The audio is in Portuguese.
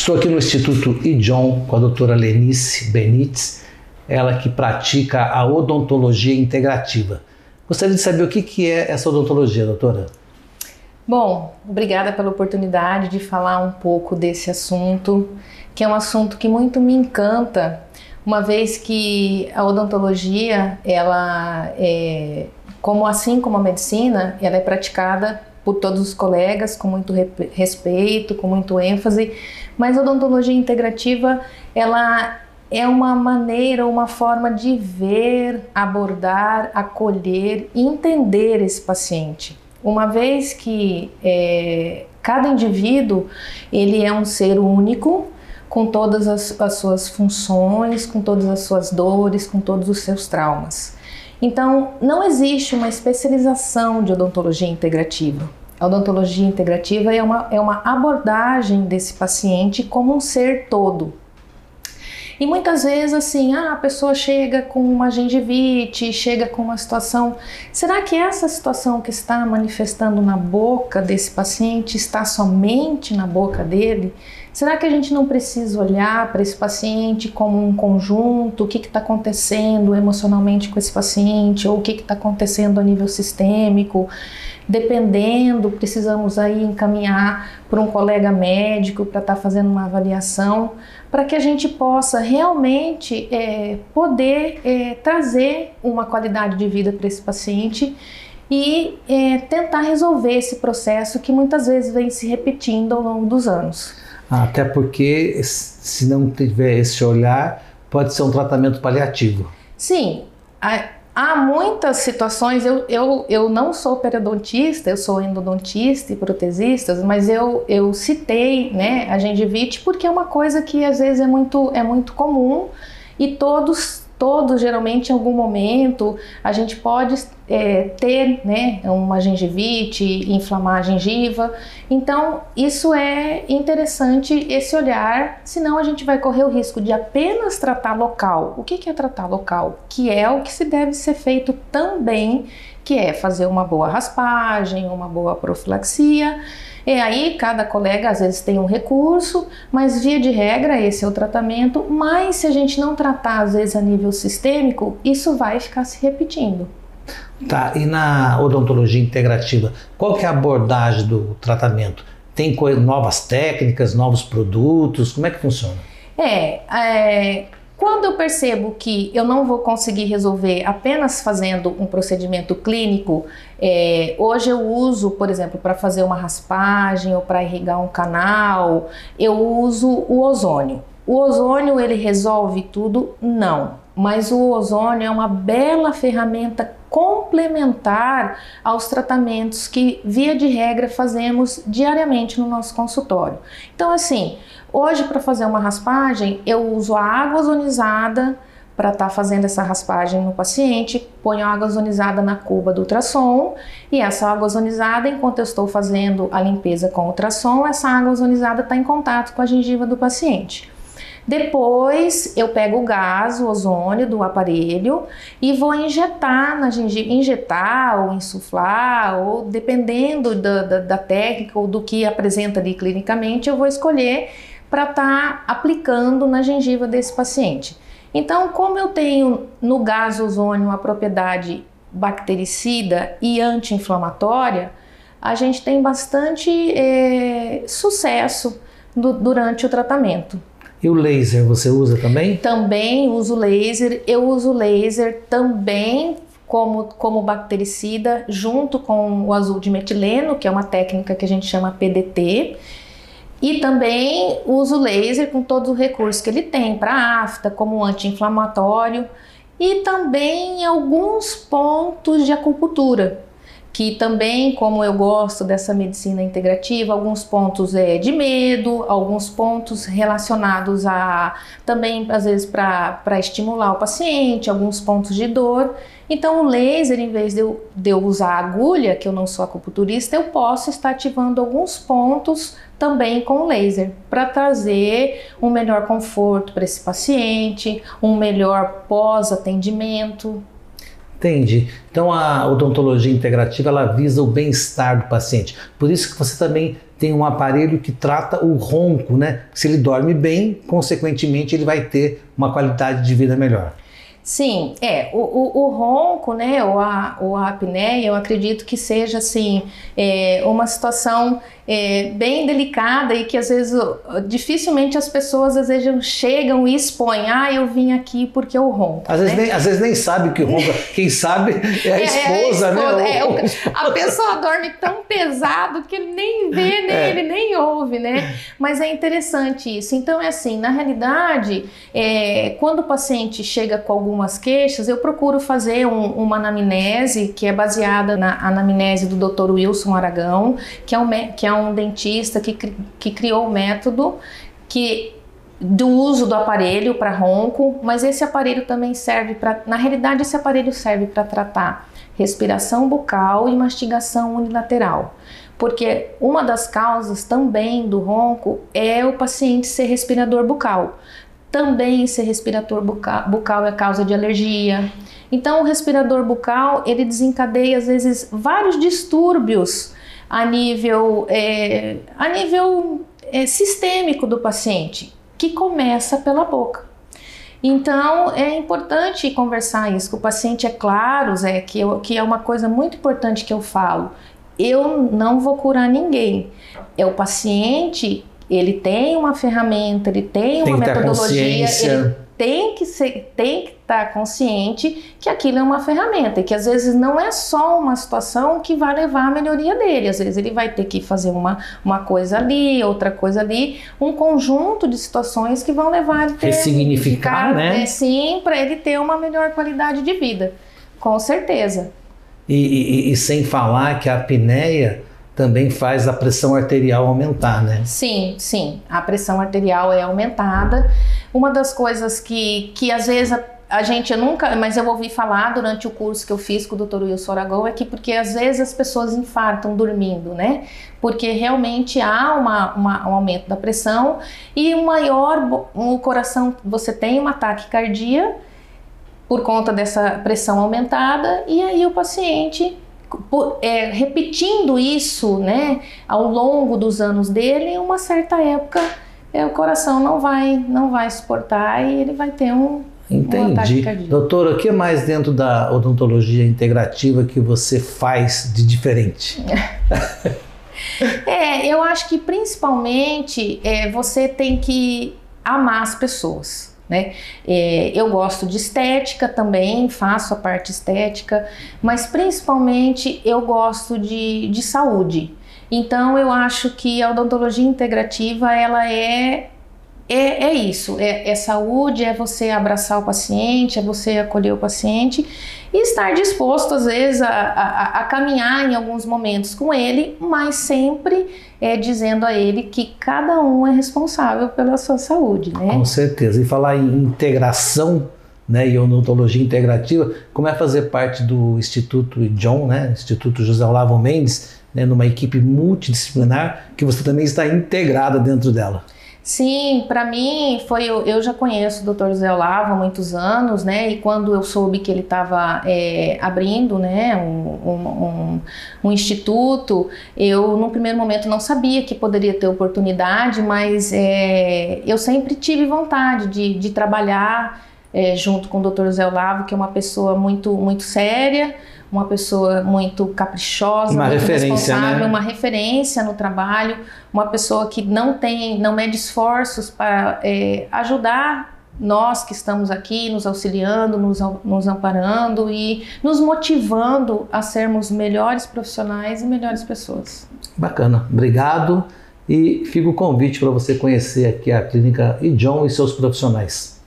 Estou aqui no Instituto IDJON com a doutora Lenice Benites, ela que pratica a odontologia integrativa. Gostaria de saber o que é essa odontologia, doutora? Bom, obrigada pela oportunidade de falar um pouco desse assunto, que é um assunto que muito me encanta, uma vez que a odontologia, ela é, como assim como a medicina, ela é praticada por todos os colegas com muito respeito, com muito ênfase, mas a odontologia integrativa, ela é uma maneira, uma forma de ver, abordar, acolher e entender esse paciente. Uma vez que é, cada indivíduo ele é um ser único, com todas as, as suas funções, com todas as suas dores, com todos os seus traumas. Então, não existe uma especialização de odontologia integrativa. A odontologia integrativa é uma, é uma abordagem desse paciente como um ser todo. E muitas vezes, assim, ah, a pessoa chega com uma gengivite, chega com uma situação. Será que essa situação que está manifestando na boca desse paciente está somente na boca dele? Será que a gente não precisa olhar para esse paciente como um conjunto? O que está acontecendo emocionalmente com esse paciente? Ou o que está acontecendo a nível sistêmico? Dependendo, precisamos aí encaminhar para um colega médico para estar tá fazendo uma avaliação, para que a gente possa realmente é, poder é, trazer uma qualidade de vida para esse paciente e é, tentar resolver esse processo que muitas vezes vem se repetindo ao longo dos anos. Até porque, se não tiver esse olhar, pode ser um tratamento paliativo. Sim, há muitas situações. Eu, eu, eu não sou periodontista, eu sou endodontista e protesista, mas eu, eu citei né, a gengivite porque é uma coisa que às vezes é muito, é muito comum e todos todos, geralmente, em algum momento, a gente pode é, ter né, uma gengivite, inflamar a gengiva. Então, isso é interessante, esse olhar, senão a gente vai correr o risco de apenas tratar local. O que é tratar local? Que é o que se deve ser feito também, que é fazer uma boa raspagem, uma boa profilaxia e aí cada colega às vezes tem um recurso, mas via de regra esse é o tratamento, mas se a gente não tratar às vezes a nível sistêmico, isso vai ficar se repetindo. Tá, e na odontologia integrativa, qual que é a abordagem do tratamento? Tem novas técnicas, novos produtos? Como é que funciona? É, é quando eu percebo que eu não vou conseguir resolver apenas fazendo um procedimento clínico, é, hoje eu uso, por exemplo, para fazer uma raspagem ou para irrigar um canal, eu uso o ozônio. O ozônio ele resolve tudo? Não. Mas o ozônio é uma bela ferramenta complementar aos tratamentos que, via de regra, fazemos diariamente no nosso consultório. Então, assim, hoje para fazer uma raspagem, eu uso a água ozonizada para estar tá fazendo essa raspagem no paciente, ponho água ozonizada na cuba do ultrassom e essa água ozonizada, enquanto eu estou fazendo a limpeza com o ultrassom, essa água ozonizada está em contato com a gengiva do paciente. Depois eu pego o gás, o ozônio do aparelho e vou injetar na gengiva, injetar ou insuflar, ou dependendo da, da, da técnica ou do que apresenta ali clinicamente, eu vou escolher para estar tá aplicando na gengiva desse paciente. Então, como eu tenho no gás ozônio a propriedade bactericida e anti-inflamatória, a gente tem bastante é, sucesso do, durante o tratamento. E o laser você usa também? Também uso laser. Eu uso laser também como, como bactericida, junto com o azul de metileno, que é uma técnica que a gente chama PDT. E também uso laser com todos os recursos que ele tem para afta, como anti-inflamatório e também alguns pontos de acupuntura que também, como eu gosto dessa medicina integrativa, alguns pontos é de medo, alguns pontos relacionados a também às vezes para estimular o paciente, alguns pontos de dor. Então o laser, em vez de eu, de eu usar agulha, que eu não sou acupunturista, eu posso estar ativando alguns pontos também com laser para trazer um melhor conforto para esse paciente, um melhor pós-atendimento. Entende? Então a odontologia integrativa ela visa o bem-estar do paciente. Por isso que você também tem um aparelho que trata o ronco, né? Se ele dorme bem, consequentemente ele vai ter uma qualidade de vida melhor. Sim, é, o, o, o, ronco, né, ou a, ou a apneia, eu acredito que seja, assim, é, uma situação é, bem delicada e que às vezes dificilmente as pessoas às vezes chegam e expõem, ah, eu vim aqui porque eu ronco. Às, né? vezes, nem, às vezes nem sabe que ronca, quem sabe é a esposa, é, é a esposa né? É, o, a pessoa dorme tão pesado que ele nem vê, nem, é. ele nem ouve, né? Mas é interessante isso. Então é assim, na realidade, quando o paciente chega com algumas queixas, eu procuro fazer um, uma anamnese que é baseada na anamnese do Dr. Wilson Aragão, que é um, que é um dentista que, que criou o método que do uso do aparelho para ronco, mas esse aparelho também serve para, na realidade, esse aparelho serve para tratar respiração bucal e mastigação unilateral. Porque uma das causas também do ronco é o paciente ser respirador bucal. Também ser respirador bucal, bucal é causa de alergia. Então, o respirador bucal ele desencadeia às vezes vários distúrbios a nível, é, a nível é, sistêmico do paciente, que começa pela boca. Então é importante conversar isso com o paciente, é claro, Zé, que, eu, que é uma coisa muito importante que eu falo. Eu não vou curar ninguém. É o paciente, ele tem uma ferramenta, ele tem, tem uma metodologia, ele tem que ser, tem que estar tá consciente que aquilo é uma ferramenta e que às vezes não é só uma situação que vai levar à melhoria dele. Às vezes ele vai ter que fazer uma, uma coisa ali, outra coisa ali, um conjunto de situações que vão levar ele a ter, ressignificar, né? É, sim, para ele ter uma melhor qualidade de vida, com certeza. E, e, e sem falar que a apneia também faz a pressão arterial aumentar, né? Sim, sim. A pressão arterial é aumentada. Uma das coisas que, que às vezes a, a gente nunca, mas eu ouvi falar durante o curso que eu fiz com o Dr. Wilson Aragão é que porque às vezes as pessoas infartam dormindo, né? Porque realmente há uma, uma, um aumento da pressão e o maior o coração você tem um ataque cardíaco por conta dessa pressão aumentada e aí o paciente é, repetindo isso, né, ao longo dos anos dele, em uma certa época é, o coração não vai, não vai suportar e ele vai ter um, Entendi. Um Doutora, o que mais dentro da odontologia integrativa que você faz de diferente? é, eu acho que principalmente é, você tem que amar as pessoas. Né? É, eu gosto de estética também, faço a parte estética, mas principalmente eu gosto de, de saúde. Então eu acho que a odontologia integrativa ela é é, é isso, é, é, saúde, é você abraçar o paciente, é você acolher o paciente e estar disposto, às vezes, a, a, a caminhar em alguns momentos com ele, mas sempre é, dizendo a ele que cada um é responsável pela sua saúde. Né? Com certeza. E falar em integração né, e odontologia integrativa, como é fazer parte do Instituto John, né, Instituto José Olavo Mendes, né, numa equipe multidisciplinar, que você também está integrada dentro dela. Sim, para mim foi. Eu já conheço o Dr. José Olavo há muitos anos, né? E quando eu soube que ele estava é, abrindo, né, um, um, um, instituto, eu no primeiro momento não sabia que poderia ter oportunidade, mas é, eu sempre tive vontade de, de trabalhar é, junto com o Dr. José Olavo, que é uma pessoa muito, muito séria uma pessoa muito caprichosa, uma muito responsável, né? uma referência no trabalho, uma pessoa que não tem, não mede esforços para é, ajudar nós que estamos aqui, nos auxiliando, nos, nos amparando e nos motivando a sermos melhores profissionais e melhores pessoas. Bacana, obrigado e fica o convite para você conhecer aqui a clínica John e seus profissionais.